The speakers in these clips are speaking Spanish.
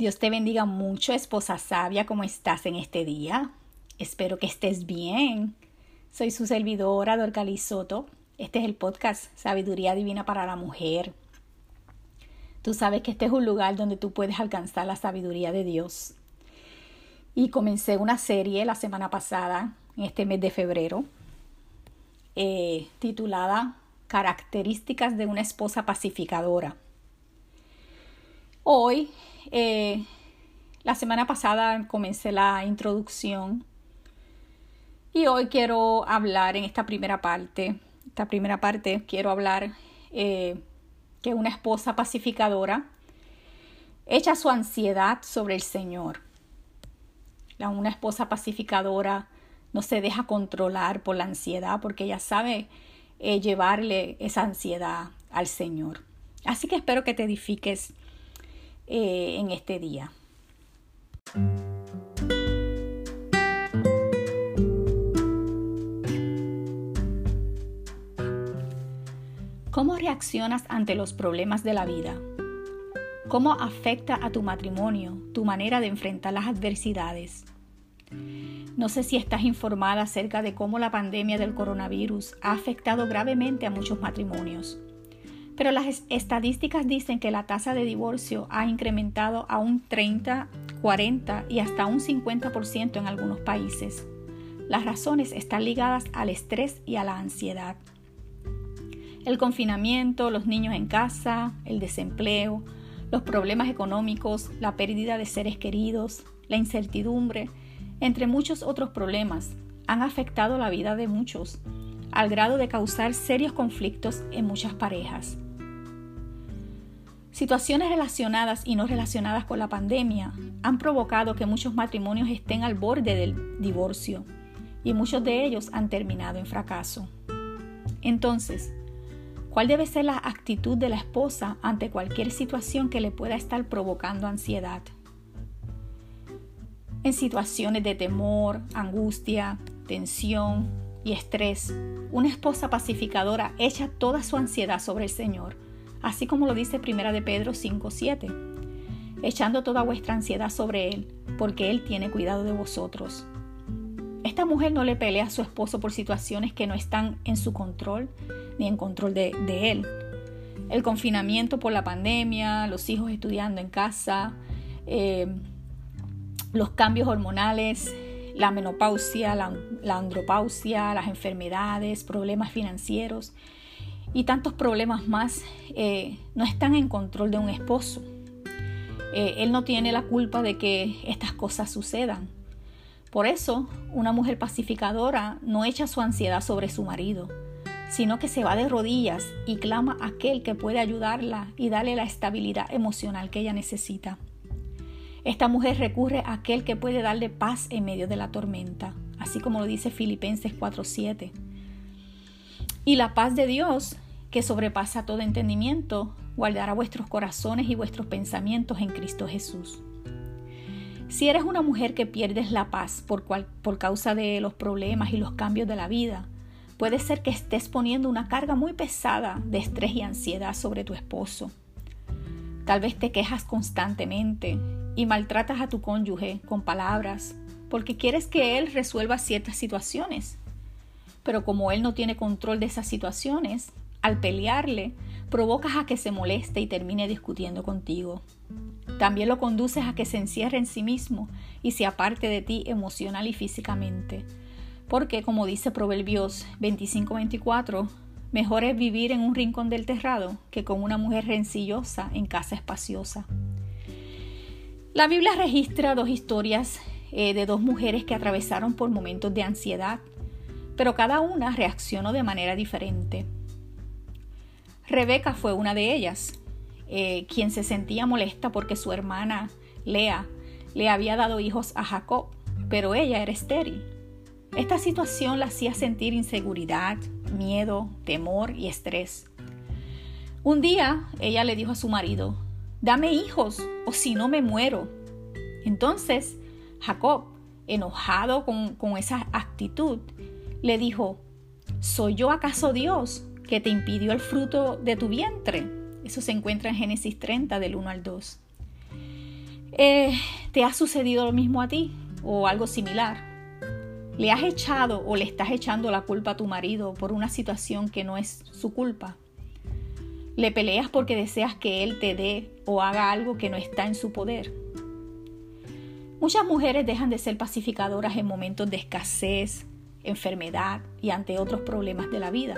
Dios te bendiga mucho, esposa sabia, ¿cómo estás en este día? Espero que estés bien. Soy su servidora, Dorcali Soto. Este es el podcast Sabiduría Divina para la Mujer. Tú sabes que este es un lugar donde tú puedes alcanzar la sabiduría de Dios. Y comencé una serie la semana pasada, en este mes de febrero, eh, titulada Características de una esposa pacificadora. Hoy eh, la semana pasada comencé la introducción y hoy quiero hablar en esta primera parte. Esta primera parte quiero hablar eh, que una esposa pacificadora echa su ansiedad sobre el Señor. La, una esposa pacificadora no se deja controlar por la ansiedad porque ella sabe eh, llevarle esa ansiedad al Señor. Así que espero que te edifiques eh, en este día. ¿Cómo reaccionas ante los problemas de la vida? ¿Cómo afecta a tu matrimonio tu manera de enfrentar las adversidades? No sé si estás informada acerca de cómo la pandemia del coronavirus ha afectado gravemente a muchos matrimonios pero las estadísticas dicen que la tasa de divorcio ha incrementado a un 30, 40 y hasta un 50% en algunos países. Las razones están ligadas al estrés y a la ansiedad. El confinamiento, los niños en casa, el desempleo, los problemas económicos, la pérdida de seres queridos, la incertidumbre, entre muchos otros problemas, han afectado la vida de muchos, al grado de causar serios conflictos en muchas parejas. Situaciones relacionadas y no relacionadas con la pandemia han provocado que muchos matrimonios estén al borde del divorcio y muchos de ellos han terminado en fracaso. Entonces, ¿cuál debe ser la actitud de la esposa ante cualquier situación que le pueda estar provocando ansiedad? En situaciones de temor, angustia, tensión y estrés, una esposa pacificadora echa toda su ansiedad sobre el Señor así como lo dice Primera de Pedro 5:7, echando toda vuestra ansiedad sobre él, porque él tiene cuidado de vosotros. Esta mujer no le pelea a su esposo por situaciones que no están en su control ni en control de, él. El confinamiento por la pandemia, los hijos estudiando en casa, eh, los cambios hormonales, la menopausia, la andropausia, las enfermedades, problemas financieros y tantos problemas más eh, no están en control de un esposo. Eh, él no tiene la culpa de que estas cosas sucedan. Por eso, una mujer pacificadora no echa su ansiedad sobre su marido, sino que se va de rodillas y clama a aquel que puede ayudarla y darle la estabilidad emocional que ella necesita. Esta mujer recurre a aquel que puede darle paz en medio de la tormenta, así como lo dice Filipenses 4:7. Y la paz de Dios, que sobrepasa todo entendimiento, guardará vuestros corazones y vuestros pensamientos en Cristo Jesús. Si eres una mujer que pierdes la paz por, por causa de los problemas y los cambios de la vida, puede ser que estés poniendo una carga muy pesada de estrés y ansiedad sobre tu esposo. Tal vez te quejas constantemente y maltratas a tu cónyuge con palabras porque quieres que él resuelva ciertas situaciones pero como él no tiene control de esas situaciones, al pelearle, provocas a que se moleste y termine discutiendo contigo. También lo conduces a que se encierre en sí mismo y se aparte de ti emocional y físicamente. Porque, como dice Proverbios 25-24, mejor es vivir en un rincón del terrado que con una mujer rencillosa en casa espaciosa. La Biblia registra dos historias eh, de dos mujeres que atravesaron por momentos de ansiedad pero cada una reaccionó de manera diferente. Rebeca fue una de ellas, eh, quien se sentía molesta porque su hermana Lea le había dado hijos a Jacob, pero ella era estéril. Esta situación la hacía sentir inseguridad, miedo, temor y estrés. Un día ella le dijo a su marido, dame hijos o si no me muero. Entonces Jacob, enojado con, con esa actitud, le dijo, ¿soy yo acaso Dios que te impidió el fruto de tu vientre? Eso se encuentra en Génesis 30 del 1 al 2. Eh, ¿Te ha sucedido lo mismo a ti o algo similar? ¿Le has echado o le estás echando la culpa a tu marido por una situación que no es su culpa? ¿Le peleas porque deseas que él te dé o haga algo que no está en su poder? Muchas mujeres dejan de ser pacificadoras en momentos de escasez, enfermedad y ante otros problemas de la vida.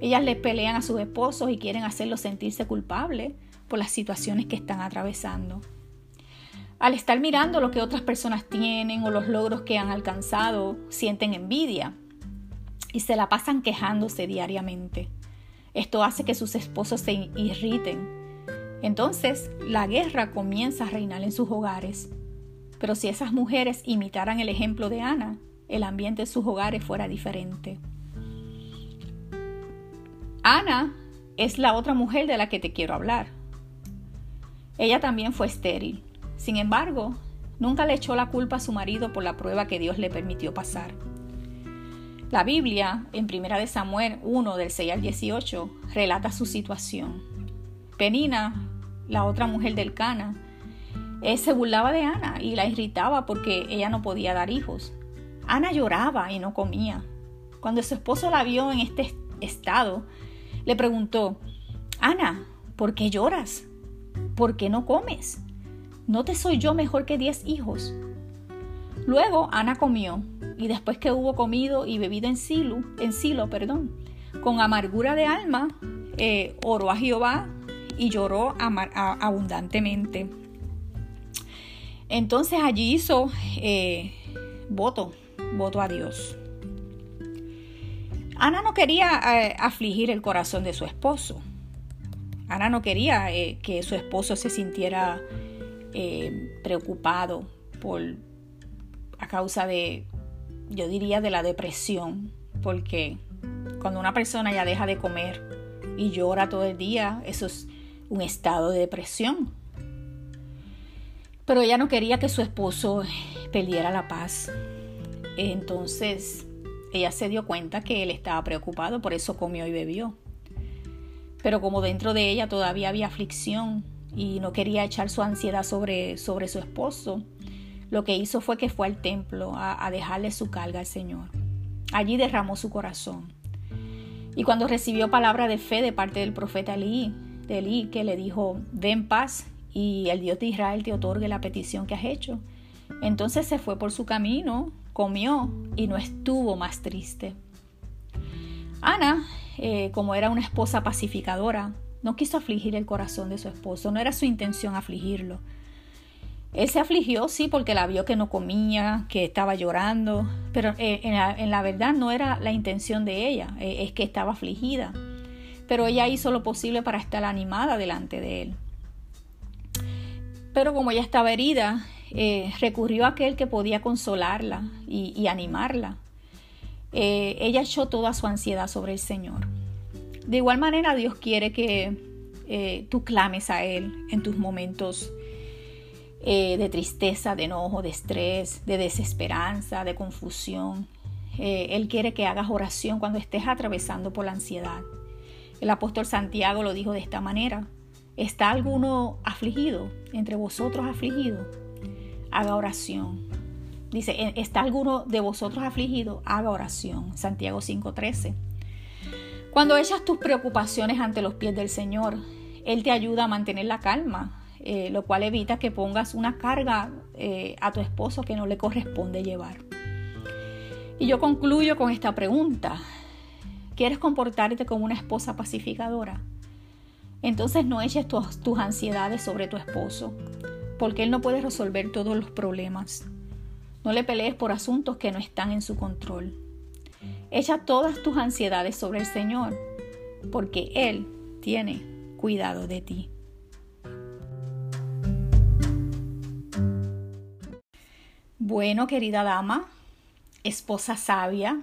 Ellas le pelean a sus esposos y quieren hacerlos sentirse culpables por las situaciones que están atravesando. Al estar mirando lo que otras personas tienen o los logros que han alcanzado, sienten envidia y se la pasan quejándose diariamente. Esto hace que sus esposos se irriten. Entonces, la guerra comienza a reinar en sus hogares. Pero si esas mujeres imitaran el ejemplo de Ana, el ambiente en sus hogares fuera diferente. Ana es la otra mujer de la que te quiero hablar. Ella también fue estéril. Sin embargo, nunca le echó la culpa a su marido por la prueba que Dios le permitió pasar. La Biblia, en 1 Samuel 1 del 6 al 18, relata su situación. Penina, la otra mujer del Cana, eh, se burlaba de Ana y la irritaba porque ella no podía dar hijos. Ana lloraba y no comía. Cuando su esposo la vio en este estado, le preguntó, Ana, ¿por qué lloras? ¿Por qué no comes? ¿No te soy yo mejor que diez hijos? Luego Ana comió, y después que hubo comido y bebido en silo, en silo perdón, con amargura de alma, eh, oró a Jehová y lloró abundantemente. Entonces allí hizo eh, voto, voto a Dios. Ana no quería eh, afligir el corazón de su esposo. Ana no quería que su esposo se sintiera eh, preocupado por a causa de, yo diría, de la depresión, porque cuando una persona ya deja de comer y llora todo el día, eso es un estado de depresión. Pero ella no quería que su esposo perdiera la paz. Entonces ella se dio cuenta que él estaba preocupado, por eso comió y bebió. Pero como dentro de ella todavía había aflicción, y no quería echar su ansiedad sobre, sobre su esposo, lo que hizo fue que fue al templo a, dejarle su carga al Señor. Allí derramó su corazón. Y cuando recibió palabra de fe de parte del profeta Elí, de Elí, que le dijo, ven paz y el Dios de Israel te otorgue la petición que has hecho, entonces se fue por su camino, comió y no estuvo más triste. Ana, eh, como era una esposa pacificadora, no quiso afligir el corazón de su esposo, no era su intención afligirlo. Él se afligió, sí, porque la vio que no comía, que estaba llorando, pero eh, en, la, verdad no era la intención de ella, eh, es que estaba afligida. Pero ella hizo lo posible para estar animada delante de él. Pero como ella estaba herida, eh, recurrió a aquel que podía consolarla y, animarla. ella echó toda su ansiedad sobre el Señor. De igual manera, Dios quiere que eh, tú clames a Él en tus momentos eh, de tristeza, de enojo, de estrés, de desesperanza, de confusión. Eh, él quiere que hagas oración cuando estés atravesando por la ansiedad. El apóstol Santiago lo dijo de esta manera. ¿Está alguno afligido? ¿Entre vosotros afligido? Haga oración. Dice, ¿está alguno de vosotros afligido? Haga oración. Santiago 5:13. Cuando echas tus preocupaciones ante los pies del Señor, Él te ayuda a mantener la calma, eh, lo cual evita que pongas una carga eh, a tu esposo que no le corresponde llevar. Y yo concluyo con esta pregunta. ¿Quieres comportarte como una esposa pacificadora? Entonces no eches tus, tus ansiedades sobre tu esposo, porque él no puede resolver todos los problemas. No le pelees por asuntos que no están en su control. Echa todas tus ansiedades sobre el Señor, porque Él tiene cuidado de ti. Bueno, querida dama, esposa sabia,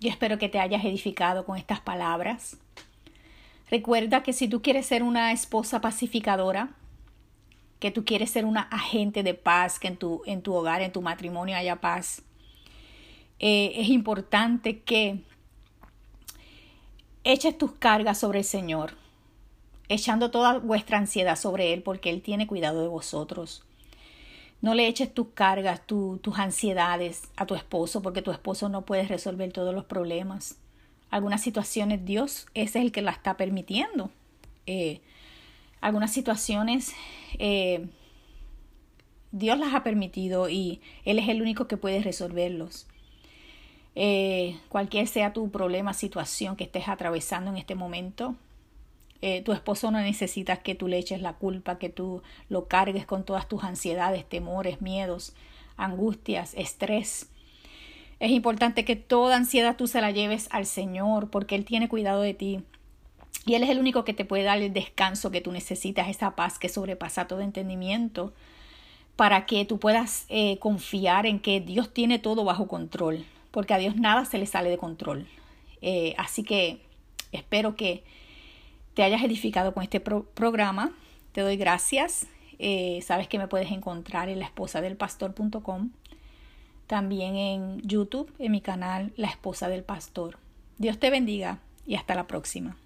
yo espero que te hayas edificado con estas palabras. Recuerda que si tú quieres ser una esposa pacificadora, que tú quieres ser una agente de paz, que en tu, en tu hogar, en tu matrimonio haya paz, eh, es importante que eches tus cargas sobre el Señor, echando toda vuestra ansiedad sobre Él, porque Él tiene cuidado de vosotros. No le eches tus cargas, tus ansiedades a tu esposo porque tu esposo no puede resolver todos los problemas. Algunas situaciones Dios es el que la está permitiendo. Eh, algunas situaciones eh, Dios las ha permitido y Él es el único que puede resolverlos. Eh, cualquier sea tu problema, situación que estés atravesando en este momento, eh, tu esposo no necesita que tú le eches la culpa, que tú lo cargues con todas tus ansiedades, temores, miedos, angustias, estrés. Es importante que toda ansiedad tú se la lleves al Señor porque Él tiene cuidado de ti. Y Él es el único que te puede dar el descanso que tú necesitas, esa paz que sobrepasa todo entendimiento para que tú puedas eh, confiar en que Dios tiene todo bajo control, porque a Dios nada se le sale de control. Eh, así que espero que te hayas edificado con este programa. Te doy gracias. Eh, sabes que me puedes encontrar en la esposa del pastor.com. También en YouTube, en mi canal La esposa del pastor. Dios te bendiga y hasta la próxima.